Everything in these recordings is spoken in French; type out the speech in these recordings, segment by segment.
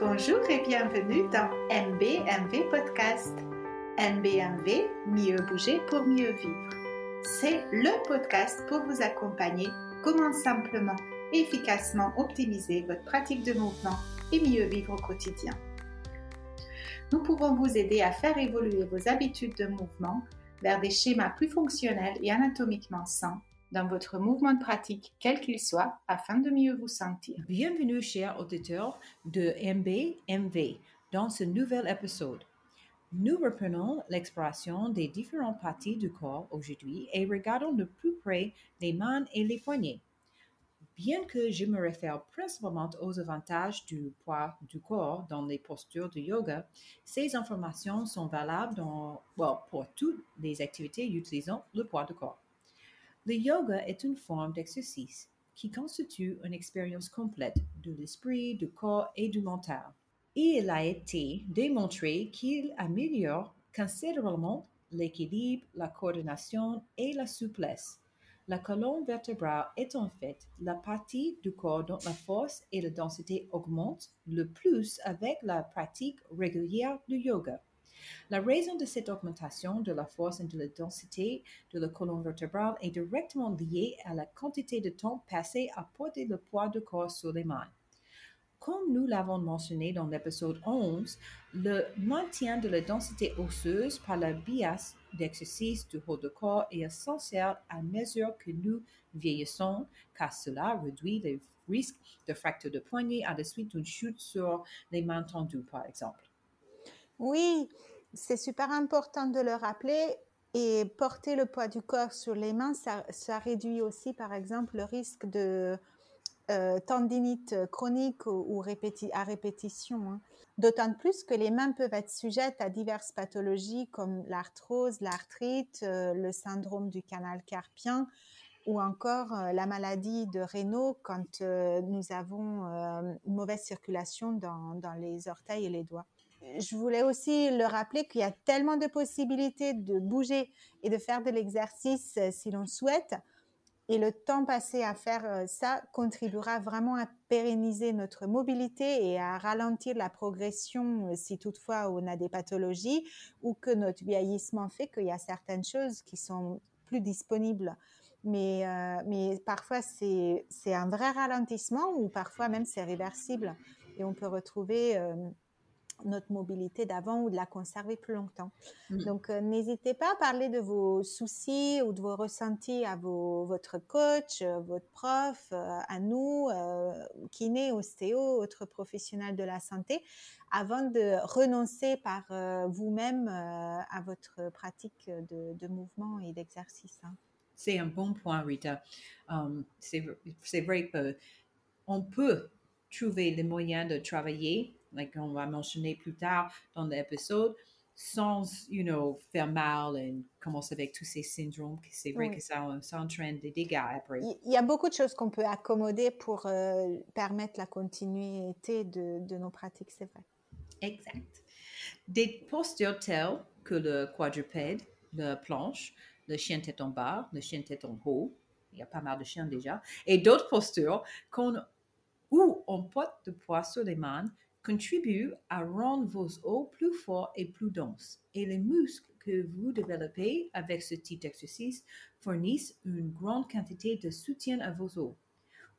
Bonjour et bienvenue dans MBMV Podcast. MBMV, mieux bouger pour mieux vivre. C'est le podcast pour vous accompagner comment simplement et efficacement optimiser votre pratique de mouvement et mieux vivre au quotidien. Nous pouvons vous aider à faire évoluer vos habitudes de mouvement vers des schémas plus fonctionnels et anatomiquement sains dans votre mouvement de pratique, quel qu'il soit, afin de mieux vous sentir. Bienvenue, chers auditeurs de MBMV, dans ce nouvel épisode. Nous reprenons l'exploration des différentes parties du corps aujourd'hui et regardons de plus près les mains et les poignets. Bien que je me réfère principalement aux avantages du poids du corps dans les postures de yoga, ces informations sont valables pour toutes les activités utilisant le poids du corps. Le yoga est une forme d'exercice qui constitue une expérience complète de l'esprit, du corps et du mental. Il a été démontré qu'il améliore considérablement l'équilibre, la coordination et la souplesse la colonne vertébrale est en fait la partie du corps dont la force et la densité augmentent le plus avec la pratique régulière du yoga. La raison de cette augmentation de la force et de la densité de la colonne vertébrale est directement liée à la quantité de temps passé à porter le poids du corps sur les mains. Comme nous l'avons mentionné dans l'épisode 11, le maintien de la densité osseuse par la bias d'exercice du haut de corps est essentiel à mesure que nous vieillissons, car cela réduit les risques de fracture de poignet à la suite d'une chute sur les mains tendues, par exemple. Oui, c'est super important de le rappeler. Et porter le poids du corps sur les mains, ça, réduit aussi, par exemple, le risque de euh, tendinite chronique ou, à répétition. Hein. D'autant plus que les mains peuvent être sujettes à diverses pathologies comme l'arthrose, l'arthrite, euh, le syndrome du canal carpien ou encore euh, la maladie de Raynaud quand nous avons une mauvaise circulation dans les orteils et les doigts je voulais aussi le rappeler qu'il y a tellement de possibilités de bouger et de faire de l'exercice si l'on souhaite. Et le temps passé à faire euh, ça contribuera vraiment à pérenniser notre mobilité et à ralentir la progression euh, si toutefois on a des pathologies ou que notre vieillissement fait qu'il y a certaines choses qui sont plus disponibles. Mais, euh, mais parfois c'est un vrai ralentissement ou parfois même c'est réversible et on peut retrouver notre mobilité d'avant ou de la conserver plus longtemps. Mmh. Donc, euh, n'hésitez pas à parler de vos soucis ou de vos ressentis à vos, votre coach, euh, votre prof, euh, à nous, kiné, ostéo, autres professionnels de la santé, avant de renoncer par vous-même à votre pratique de, mouvement et d'exercice. Hein. C'est un bon point, Rita. Um, c'est vrai qu'on peut trouver les moyens de travailler like on va mentionner plus tard dans l'épisode, sans, you know, faire mal et commencer avec tous ces syndromes, c'est vrai que ça, entraîne des dégâts après. Il y a beaucoup de choses qu'on peut accommoder pour euh, permettre la continuité de, de nos pratiques, c'est vrai. Exact. Des postures telles que le quadrupède, la planche, le chien tête en bas, le chien tête en haut, il y a pas mal de chiens déjà, et d'autres postures qu'on, où on porte de poids sur les mains contribue à rendre vos os plus forts et plus denses. Et les muscles que vous développez avec ce type d'exercice fournissent une grande quantité de soutien à vos os.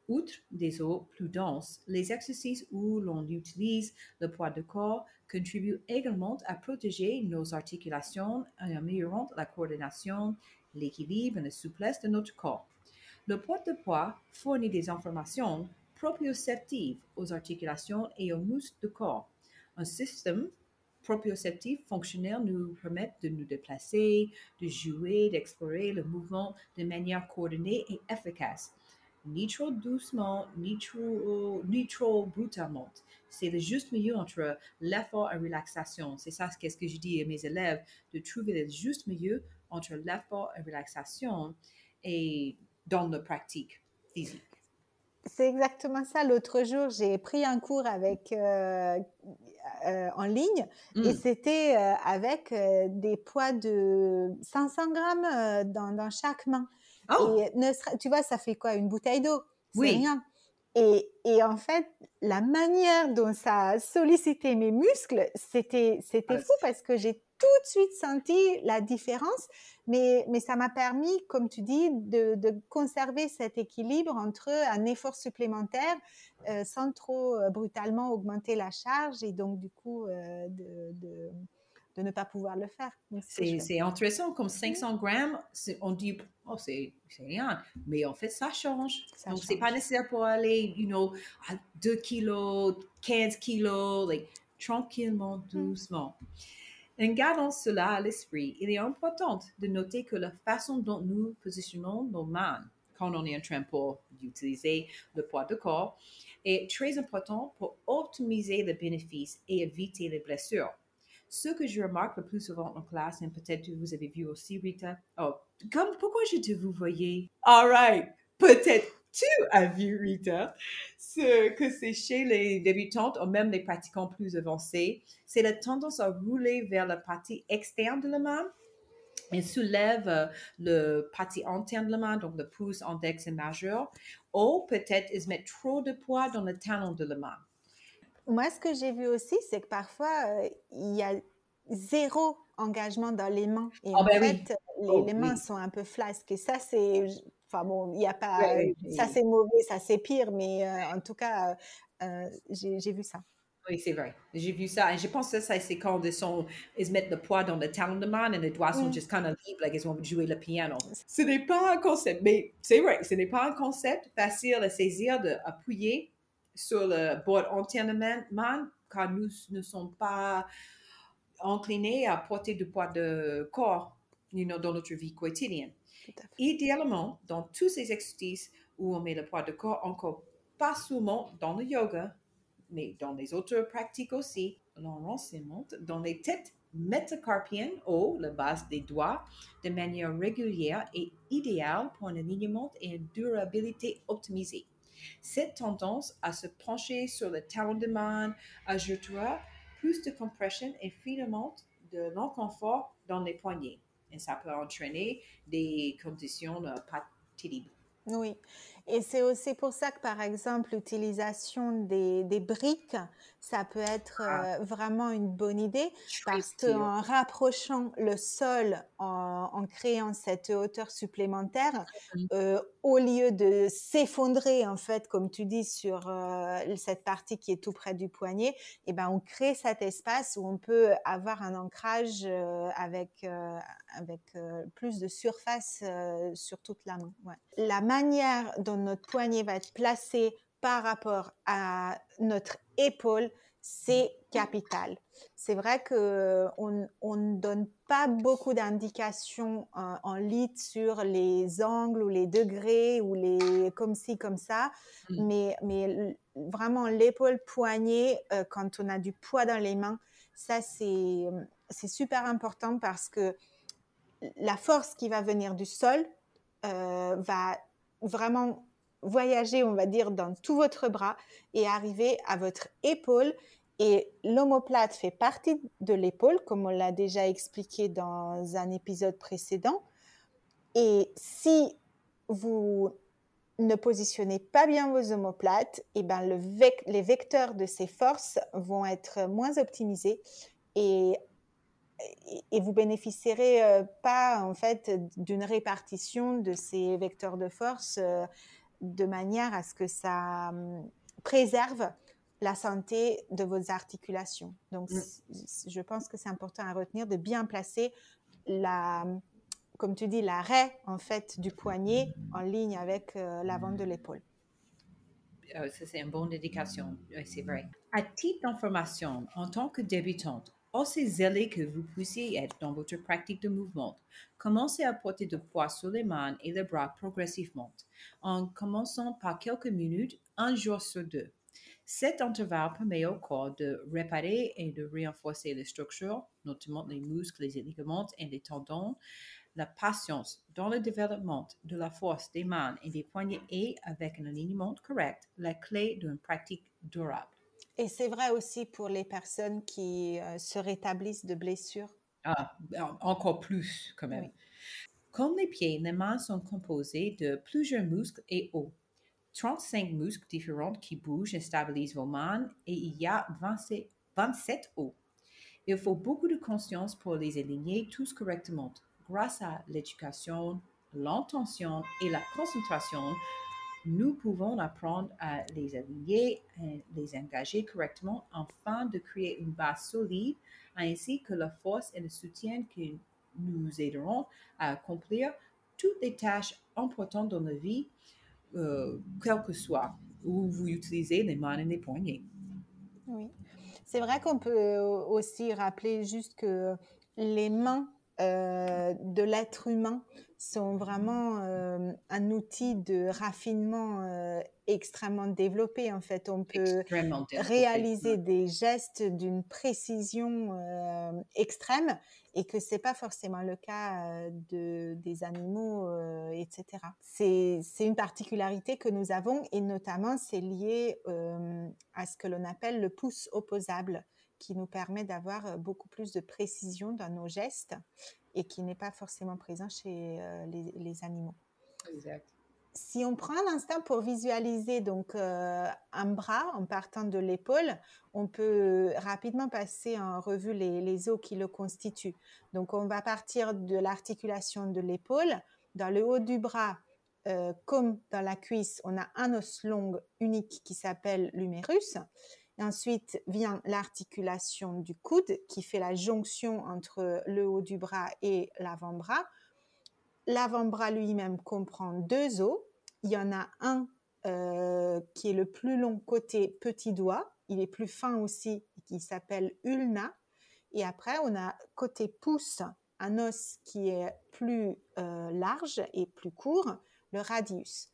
Outre des os plus denses, les exercices où l'on utilise le poids du corps contribuent également à protéger nos articulations en améliorant la coordination, l'équilibre et la souplesse de notre corps. Le poids de poids fournit des informations proprioceptive aux articulations et aux muscles du corps. Un système proprioceptif fonctionnel nous permet de nous déplacer, de jouer, d'explorer le mouvement de manière coordonnée et efficace. Ni trop doucement, ni trop, ni trop brutalement. C'est le juste milieu entre l'effort et la relaxation. C'est ça ce que je dis à mes élèves, de trouver le juste milieu entre l'effort et la relaxation et dans la pratique physique. C'est exactement ça. L'autre jour, j'ai pris un cours avec euh, euh, en ligne et mmh. c'était euh, avec des poids de 500 grammes dans, dans, chaque main. Oh! Et tu vois, ça fait quoi? Une bouteille d'eau? Rien. Et, et, en fait, la manière dont ça a sollicité mes muscles, c'était, c'était fou parce que j'ai tout de suite senti la différence, mais, mais ça m'a permis, comme tu dis, de, de, conserver cet équilibre entre un effort supplémentaire euh, sans trop euh, brutalement augmenter la charge et donc du coup euh, de, de de ne pas pouvoir le faire. C'est intéressant, comme 500 grammes, on dit, oh, c'est rien, mais en fait, ça change. Ça Donc, c'est pas nécessaire pour aller, you know, à 2 kilos, 15 kilos, like, tranquillement, mm. En gardant cela à l'esprit, il est important de noter que la façon dont nous positionnons nos mains quand on est en train d'utiliser le poids de corps est très important pour optimiser le bénéfice et éviter les blessures. Ce que je remarque le plus souvent en classe, et peut-être que vous avez vu aussi, Rita, oh, comme, pourquoi je te vous voyez? All right, peut-être tu as vu, Rita, ce que c'est chez les débutantes ou même les pratiquants plus avancés, c'est la tendance à rouler vers la partie externe de la main et soulève euh, le partie interne de la main, donc le pouce, index et majeur, ou peut-être ils mettent trop de poids dans le talon de la main. Moi, ce que j'ai vu aussi, c'est que parfois, euh, il y a zéro engagement dans les mains. Et oh, en ben fait, les, oh, mains sont un peu flasques. Et ça, c'est. Enfin bon, il n'y a pas. ça, c'est mauvais, ça, c'est pire. Mais euh, en tout cas, euh, j'ai vu ça. Oui, c'est vrai. J'ai vu ça. Et je pense que ça, c'est quand ils, sont, ils mettent le poids dans le talon de main et les doigts sont juste kind of libres, like ils vont jouer le piano. Ce n'est pas un concept, mais c'est vrai, ce n'est pas un concept facile à saisir, d'appuyer sur le bord entièrement car nous ne sommes pas inclinés à porter du poids de corps you know, dans notre vie quotidienne. Idéalement, dans tous ces exercices où on met le poids de corps, encore pas seulement dans le yoga, mais dans les autres pratiques aussi, l'enracinement dans les têtes métacarpiennes ou la base des doigts de manière régulière et idéale pour un alignement et une durabilité optimisée. Cette tendance à se pencher sur le talon de main ajoutera plus de compression et finalement de l'inconfort dans les poignets. Et ça peut entraîner des conditions pas terribles. Oui, et c'est aussi pour ça que, par exemple, l'utilisation des, des, briques, ça peut être ah. euh, vraiment une bonne idée parce qu'en rapprochant le sol, en, en, créant cette hauteur supplémentaire, mmh. euh, au lieu de s'effondrer, en fait, comme tu dis, sur euh, cette partie qui est tout près du poignet, et eh ben, on crée cet espace où on peut avoir un ancrage avec, avec plus de surface sur toute la main. Ouais. La manière dont notre poignet va être placé par rapport à notre épaule, c'est capital. C'est vrai que on, ne donne pas beaucoup d'indications en, en lit sur les angles ou les degrés ou les comme ci comme ça, mmh. mais, mais vraiment l'épaule poignet euh, quand on a du poids dans les mains, ça c'est c'est super important parce que la force qui va venir du sol euh, va vraiment voyager, on va dire, dans tout votre bras et arriver à votre épaule. Et l'omoplate fait partie de l'épaule, comme on l'a déjà expliqué dans un épisode précédent. Et si vous ne positionnez pas bien vos omoplates, et eh ben le les vecteurs de ces forces vont être moins optimisés et, et vous bénéficierez euh, pas en fait d'une répartition de ces vecteurs de force euh, de manière à ce que ça hum, préserve la santé de vos articulations. Donc, mm. je pense que c'est important à retenir de bien placer la, comme tu dis, l'arrêt en fait du poignet en ligne avec euh, l'avant de l'épaule. Euh, ça, c'est une bonne indication, c'est vrai. À titre d'information, en tant que débutante, aussi zélé que vous puissiez être dans votre pratique de mouvement, commencez à porter de poids sur les mains et les bras progressivement, en commençant par quelques minutes, un jour sur deux. Cet intervalle permet au corps de réparer et de renforcer les structures, notamment les muscles, les ligaments et les tendons. La patience dans le développement de la force des mains et des poignets est, avec un alignement correct, la clé d'une pratique durable. Et c'est vrai aussi pour les personnes qui euh, se rétablissent de blessures. Ah, encore plus quand même. Comme les pieds, les mains sont composées de plusieurs muscles et os. 35 muscles différents qui bougent et stabilisent vos mains et il y a 27 os. Il faut beaucoup de conscience pour les aligner tous correctement. Grâce à l'éducation, l'intention et la concentration, nous pouvons apprendre à les aligner et les engager correctement afin de créer une base solide ainsi que la force et le soutien qui nous aideront à accomplir toutes les tâches importantes dans la vie, euh, quel que soit où vous utilisez les mains et les poignets. Oui, c'est vrai qu'on peut aussi rappeler juste que les mains euh, de l'être humain sont vraiment euh, un outil de raffinement euh, extrêmement développé. En fait, on peut réaliser des gestes d'une précision extrême et que c'est pas forcément le cas de des animaux, etc. C'est c'est une particularité que nous avons et notamment c'est lié à ce que l'on appelle le pouce opposable qui nous permet d'avoir beaucoup plus de précision dans nos gestes et qui n'est pas forcément présent chez euh, les, animaux. Exact. Si on prend un instant pour visualiser donc euh, un bras en partant de l'épaule, on peut rapidement passer en revue les, os qui le constituent. Donc on va partir de l'articulation de l'épaule. Dans le haut du bras, euh, comme dans la cuisse, on a un os long unique qui s'appelle l'humérus. Ensuite vient l'articulation du coude qui fait la jonction entre le haut du bras et l'avant-bras. L'avant-bras lui-même comprend deux os. Il y en a un euh, qui est le plus long côté petit doigt. Il est plus fin aussi, qui s'appelle ulna. Et après, on a côté pouce un os qui est plus euh, large et plus court, le radius.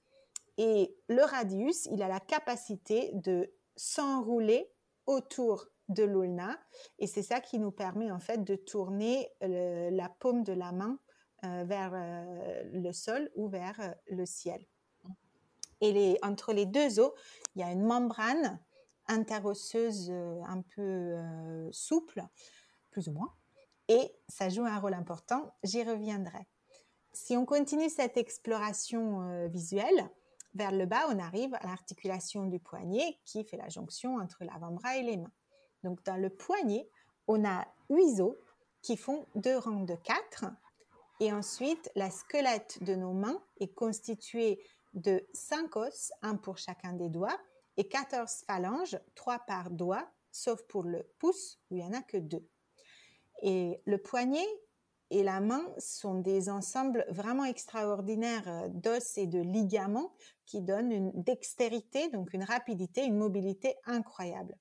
Et le radius, il a la capacité de s'enrouler autour de l'ulna et c'est ça qui nous permet en fait de tourner la paume de la main euh, vers euh, le sol ou vers euh, le ciel. Et les, entre les deux os, il y a une membrane interosseuse un peu souple, plus ou moins, et ça joue un rôle important. J'y reviendrai. Si on continue cette exploration visuelle, vers le bas, on arrive à l'articulation du poignet qui fait la jonction entre l'avant-bras et les mains. Donc dans le poignet, on a huit os qui font deux rangs de quatre. Et ensuite, la squelette de nos mains est constituée de cinq os, un pour chacun des doigts, et 14 phalanges, trois par doigt, sauf pour le pouce où il n'y en a que deux. Et le poignet et la main sont des ensembles vraiment extraordinaires euh, d'os et de ligaments qui donnent une dextérité, donc une rapidité, une mobilité incroyable.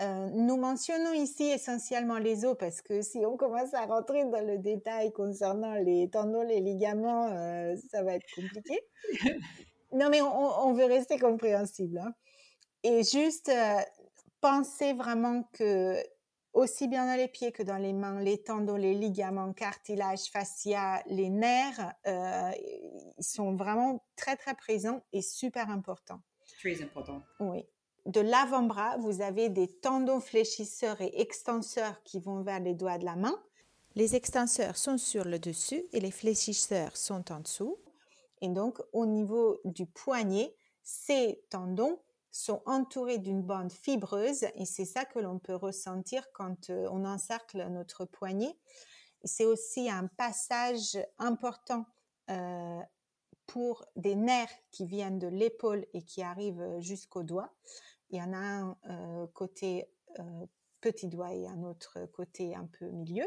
Euh, nous mentionnons ici essentiellement les os parce que si on commence à rentrer dans le détail concernant les tendons, les ligaments, euh, ça va être compliqué. non, mais on, veut rester compréhensible. Hein. Et juste euh, penser vraiment que aussi bien dans les pieds que dans les mains, les tendons, les ligaments, cartilage, fascia, les nerfs, euh, ils sont vraiment très très présents et super importants. Très important. Oui. De l'avant-bras, vous avez des tendons fléchisseurs et extenseurs qui vont vers les doigts de la main. Les extenseurs sont sur le dessus et les fléchisseurs sont en dessous. Et donc, au niveau du poignet, ces tendons sont entourés d'une bande fibreuse et c'est ça que l'on peut ressentir quand euh, on encercle notre poignet. C'est aussi un passage important euh, pour des nerfs qui viennent de l'épaule et qui arrivent jusqu'au doigt. Il y en a un euh, côté petit doigt et un autre côté un peu milieu.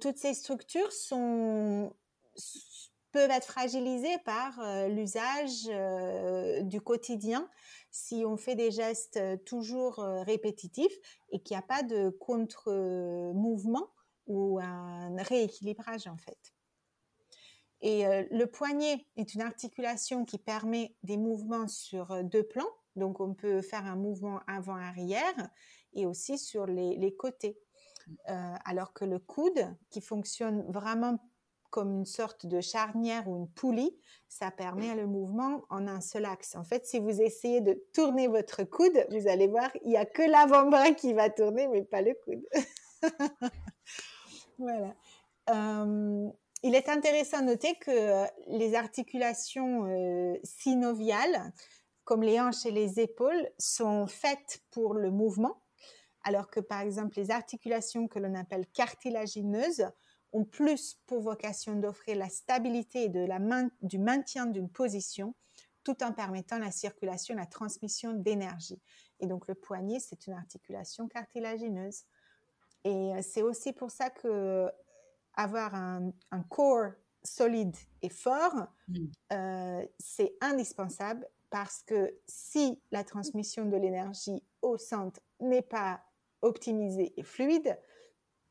Toutes ces structures sont peuvent être fragilisées par l'usage du quotidien si on fait des gestes euh, toujours euh, répétitifs et qu'il n'y a pas de contre-mouvement ou un rééquilibrage en fait. Et euh, le poignet est une articulation qui permet des mouvements sur deux plans. Donc on peut faire un mouvement avant-arrière et aussi sur les, côtés. alors que le coude, qui fonctionne vraiment comme une sorte de charnière ou une poulie, ça permet le mouvement en un seul axe. En fait, si vous essayez de tourner votre coude, vous allez voir, il n'y a que l'avant-bras qui va tourner, mais pas le coude. voilà. Euh, il est intéressant de noter que les articulations synoviales, comme les hanches et les épaules, sont faites pour le mouvement, alors que par exemple les articulations que l'on appelle cartilagineuses ont plus pour vocation d'offrir la stabilité et de la du maintien d'une position tout en permettant la circulation, la transmission d'énergie. Et donc le poignet, c'est une articulation cartilagineuse. Et euh, c'est aussi pour ça que avoir un, corps solide et fort, mmh. euh, c'est indispensable parce que si la transmission de l'énergie au centre n'est pas optimisée et fluide,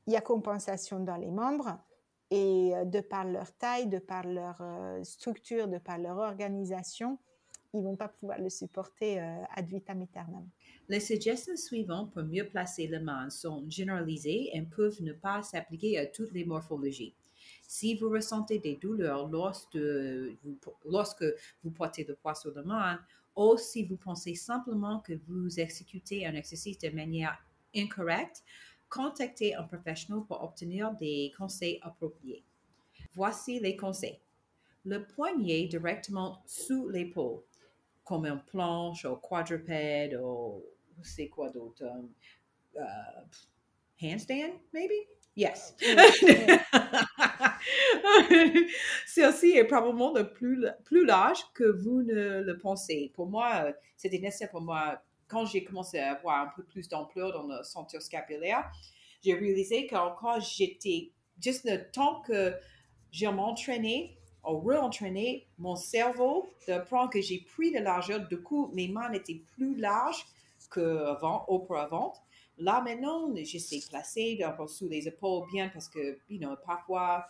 il y a compensation dans les membres et euh, de par leur taille, de par leur euh, structure, de par leur organisation, ils vont pas pouvoir le supporter euh, ad vitam aeternam. Les suggestions suivantes pour mieux placer le main sont généralisées et peuvent ne pas s'appliquer à toutes les morphologies. Si vous ressentez des douleurs lorsque vous, lorsque vous portez le poids sur la main, ou si vous pensez simplement que vous exécutez un exercice de manière incorrecte, contactez un professionnel pour obtenir des conseils appropriés. Voici les conseils. Le poignet directement sous l'épaule, comme une planche ou quadrupède ou c'est quoi d'autre? Um, uh, handstand, maybe? Yes. Ceci est probablement le plus, plus large que vous ne le pensez. Pour moi, c'était nécessaire pour moi quand j'ai commencé à avoir un peu plus d'ampleur dans le centre scapulaire, j'ai réalisé qu'encore j'étais, juste le temps que j'ai m'entraîné, ou re-entraîné mon cerveau, de prendre que j'ai pris de largeur, du coup, mes mains étaient plus larges qu'avant, auparavant. Là, maintenant, j'essaie de placer sous les épaules bien parce que, you know, parfois,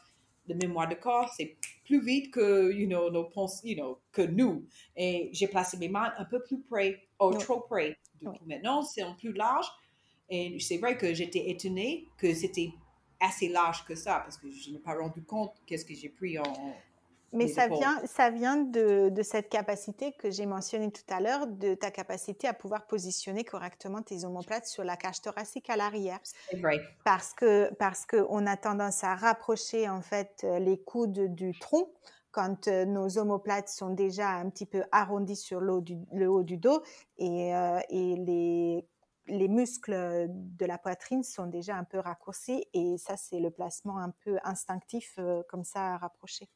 le mémoire de corps, c'est plus vite que, you know, nos pensées, you know, que nous. Et j'ai placé mes mains un peu plus près, ou trop près. Du coup, maintenant, c'est un plus large. Et c'est vrai que j'étais étonnée que c'était assez large que ça, parce que je n'ai pas rendu compte qu'est-ce que j'ai pris en, mais ça vient, ça vient de, de cette capacité que j'ai mentionnée tout à l'heure, de ta capacité à pouvoir positionner correctement tes omoplates sur la cage thoracique à l'arrière. Parce que parce que on a tendance à rapprocher en fait les coudes du tronc quand euh, nos omoplates sont déjà un petit peu arrondis sur le haut du, le haut du dos et, euh, et les les muscles de la poitrine sont déjà un peu raccourcis et ça c'est le placement un peu instinctif euh, comme ça à rapprocher.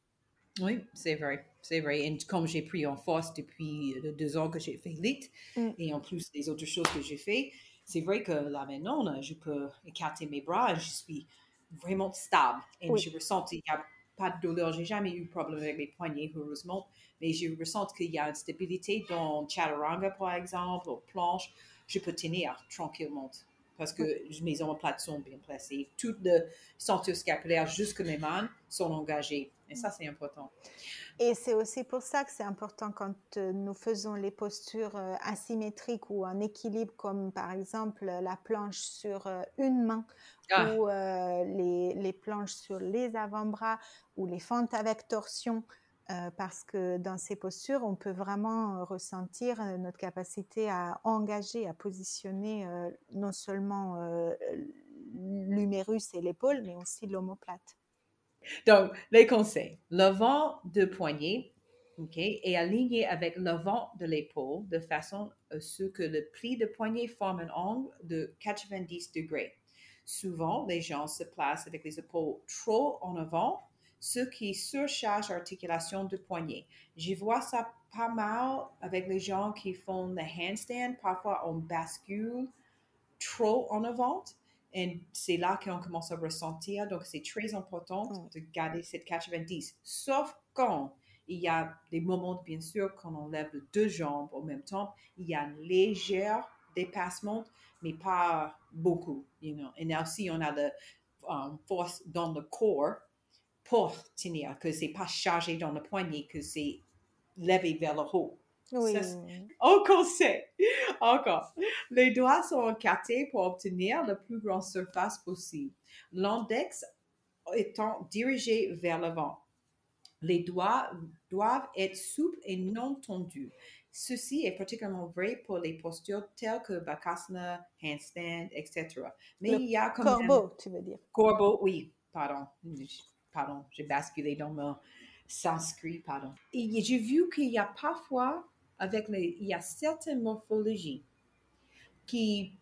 Oui, c'est vrai, c'est vrai. Et comme j'ai pris en force depuis euh, deux ans que j'ai fait l'IT, mm. et en plus des autres choses que j'ai fait, c'est vrai que là maintenant, je peux écarter mes bras, je suis vraiment stable. Et je ressens qu'il n'y a pas de douleur. J'ai jamais eu de problème avec mes poignets, heureusement, mais je ressens qu'il y a une stabilité dans chaturanga, par exemple, ou planche. Je peux tenir tranquillement parce que mes omoplates sont bien placées. Tout le centre scapulaire jusque mes mains sont engagées. Et ça, c'est important. Et c'est aussi pour ça que c'est important quand euh, nous faisons les postures euh, asymétriques ou en équilibre, comme par exemple la planche sur euh, une main ah. ou les, les, planches sur les avant-bras ou les fentes avec torsion. parce que dans ces postures, on peut vraiment ressentir notre capacité à engager, à positionner non seulement l'humérus et l'épaule, mais aussi l'omoplate. Donc, les conseils. Le vent de poignet ok, est aligné avec le vent de l'épaule de façon à ce que le pli de poignet forme un angle de 90 degrés. Souvent, les gens se placent avec les épaules trop en avant, ce qui surcharge l'articulation du poignet. Je vois ça pas mal avec les gens qui font le handstand. Parfois, on bascule trop en avant et c'est là qu'on commence à ressentir. Donc, c'est très important de garder cette 90. Sauf quand il y a des moments, bien sûr, quand on lève deux jambes en même temps, il y a un léger dépassement, mais pas beaucoup. You know? Et aussi, on a la um, force dans le corps pour tenir, que c'est pas chargé dans le poignet, que c'est levé vers le haut. Oui. On conseille. Encore. Les doigts sont écartés pour obtenir la plus grande surface possible. L'index étant dirigé vers l'avant. Les doigts doivent être souples et non tendus. Ceci est particulièrement vrai pour les postures telles que Bakasana, handstand, etc. Mais il y a comme corbeau, tu veux dire. Corbeau, oui, pardon pardon, j'ai basculé dans mon sanskrit, pardon. Et j'ai vu qu'il y a parfois, avec les, il y a certaines morphologies qui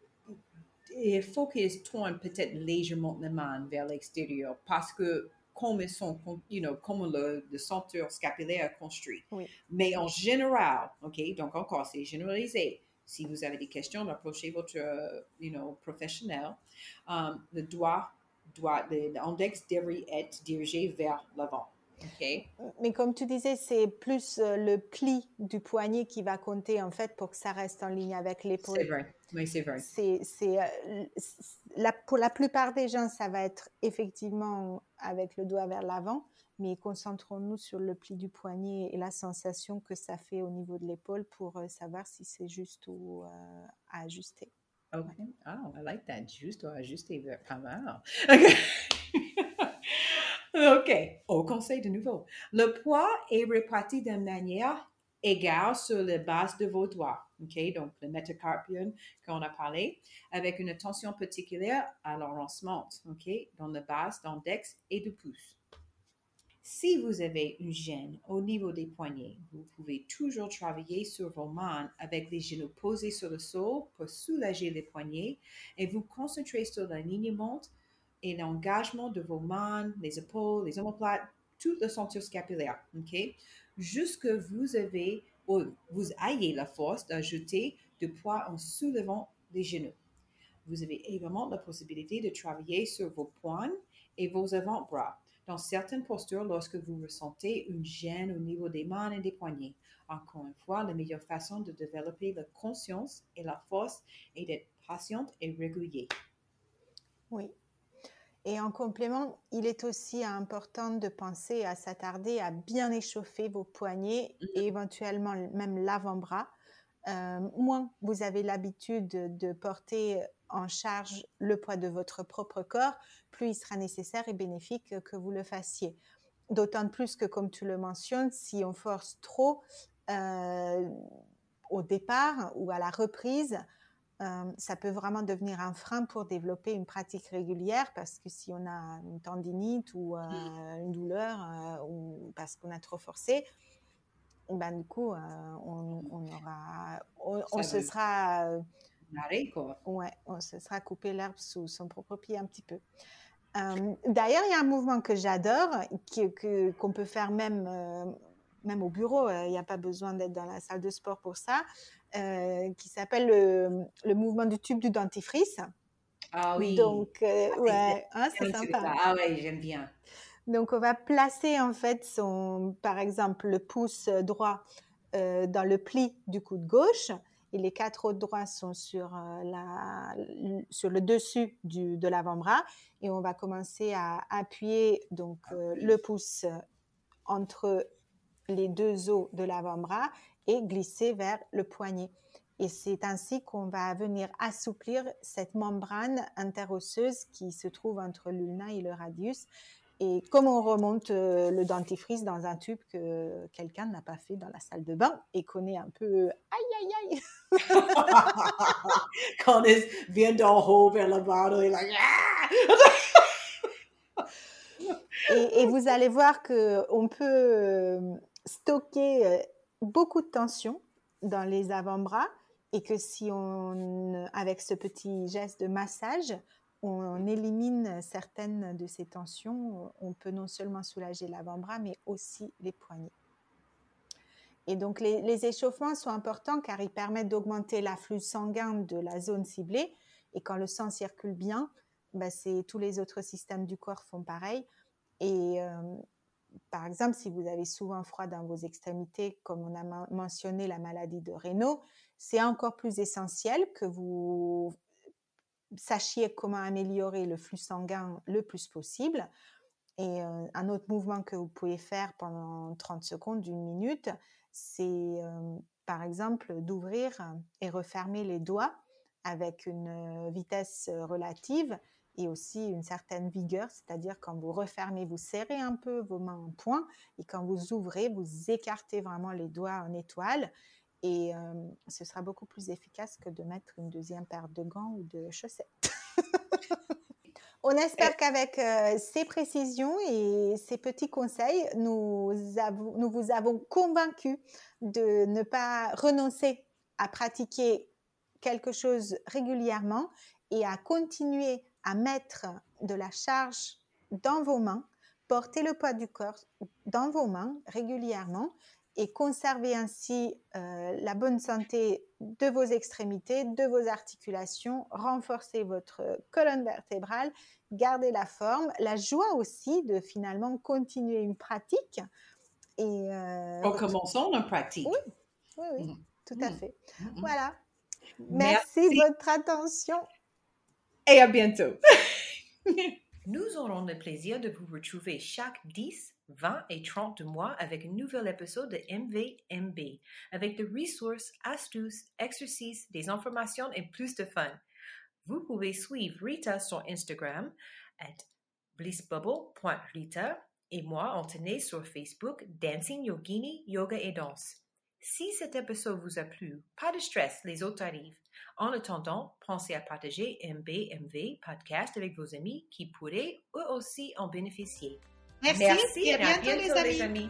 faut qu'ils tournent peut-être légèrement la main vers l'extérieur parce que comme ils sont, you know, comme le, le centre scapulaire est construit. Mais en général, OK, donc encore, c'est généralisé. Si vous avez des questions, approchez votre, you know, professionnel. Um, le doigt, doigt l'index devrait être dirigé vers l'avant. Mais comme tu disais, c'est plus euh, le pli du poignet qui va compter en fait pour que ça reste en ligne avec l'épaule. C'est vrai. Oui, c'est vrai. C'est, euh, la, pour la plupart des gens, ça va être effectivement avec le doigt vers l'avant, mais concentrons-nous sur le pli du poignet et la sensation que ça fait au niveau de l'épaule pour euh, savoir si c'est juste ou à ajuster. Ok. Oh, I like that. Juste ou ajuster, pas mal. OK. Au conseil de nouveau. Le poids est réparti de manière égale sur la base de vos doigts. OK? Donc, le métacarpion qu'on a parlé, avec une attention particulière à l'enrancement. OK? Dans la base d'index et de pouce. Si vous avez une gêne au niveau des poignets, vous pouvez toujours travailler sur vos mains avec les genoux posés sur le sol pour soulager les poignets et vous concentrer sur l'alignement et l'engagement de vos mains, les épaules, les omoplates, tout le ceinture scapulaire, OK? Jusque vous avez, vous ayez la force d'ajouter du poids en soulevant les genoux. Vous avez également la possibilité de travailler sur vos poings et vos avant-bras. Dans certaines postures, lorsque vous ressentez une gêne au niveau des mains et des poignets, encore une fois, la meilleure façon de développer la conscience et la force est d'être patiente et régulier. Oui, et en complément, il est aussi important de penser à s'attarder à bien échauffer vos poignets et mmh. éventuellement même l'avant-bras. Euh, moins vous avez l'habitude de porter en charge le poids de votre propre corps, plus il sera nécessaire et bénéfique que vous le fassiez. D'autant plus que, comme tu le mentionnes, si on force trop euh, au départ ou à la reprise, euh, ça peut vraiment devenir un frein pour développer une pratique régulière parce que si on a une tendinite ou euh, mmh. une douleur euh, ou parce qu'on a trop forcé, ben, du coup, on, aura, on, se sera. Ouais, on se sera coupé l'herbe sous son propre pied un petit peu. D'ailleurs, il y a un mouvement que j'adore, qu'on peut faire même, même au bureau. Il n'y a pas besoin d'être dans la salle de sport pour ça. Euh, qui s'appelle le, mouvement du tube du dentifrice. Ah oui. Donc, euh, ah, ouais, hein, c'est sympa. Ah ouais, j'aime bien. Donc, on va placer en fait son, par exemple, le pouce droit euh, dans le pli du coude gauche et les quatre autres doigts sont sur, la, sur le dessus du, de l'avant-bras et on va commencer à appuyer donc ah le pouce entre les deux os de l'avant-bras et glisser vers le poignet. Et c'est ainsi qu'on va venir assouplir cette membrane interosseuse qui se trouve entre l'ulna et le radius. Et comme on remonte euh, le dentifrice dans un tube que quelqu'un n'a pas fait dans la salle de bain et connaît un peu aïe aïe aïe. Quand il vient d'en haut vers le bas, il est là. et, et, vous allez voir qu'on peut euh, stocker euh, beaucoup de tension dans les avant-bras et que si on, avec ce petit geste de massage, on élimine certaines de ces tensions, on peut non seulement soulager l'avant-bras, mais aussi les poignets. Et donc les, échauffements sont importants car ils permettent d'augmenter l'afflux sanguin de la zone ciblée. Et quand le sang circule bien, bah, tous les autres systèmes du corps font pareil. Et, euh, par exemple, si vous avez souvent froid dans vos extrémités, comme on a mentionné la maladie de Raynaud, c'est encore plus essentiel que vous sachiez comment améliorer le flux sanguin le plus possible. Et euh, un autre mouvement que vous pouvez faire pendant 30 secondes, une minute, c'est euh, par exemple d'ouvrir et refermer les doigts avec une euh, vitesse relative et aussi une certaine vigueur, c'est-à-dire quand vous refermez, vous serrez un peu vos mains en point et quand vous ouvrez, vous écartez vraiment les doigts en étoile et euh, ce sera beaucoup plus efficace que de mettre une deuxième paire de gants ou de chaussettes. On espère qu'avec euh, ces précisions et ces petits conseils, nous, nous vous avons convaincu de ne pas renoncer à pratiquer quelque chose régulièrement et à continuer à mettre de la charge dans vos mains, porter le poids du corps dans vos mains régulièrement et conserver ainsi euh, la bonne santé de vos extrémités, de vos articulations, renforcer votre colonne vertébrale, garder la forme, la joie aussi de finalement continuer une pratique. Et, euh, en commençant une pratique. Oui, oui, oui mm. tout à mm. fait. Mm, voilà. Merci de votre attention. Et à bientôt. Nous aurons le plaisir de vous retrouver chaque 10 20 et 30 mois avec un nouvel épisode de MVMB, avec des ressources, astuces, exercices, des informations et plus de fun. Vous pouvez suivre Rita sur Instagram at blissbubble.rita et moi, Anthony, sur Facebook Dancing Yogini Yoga et Danse. Si cet épisode vous a plu, pas de stress, les autres arrivent. En attendant, pensez à partager MBMV podcast avec vos amis qui pourraient eux aussi en bénéficier. Merci, et à bientôt, les amis.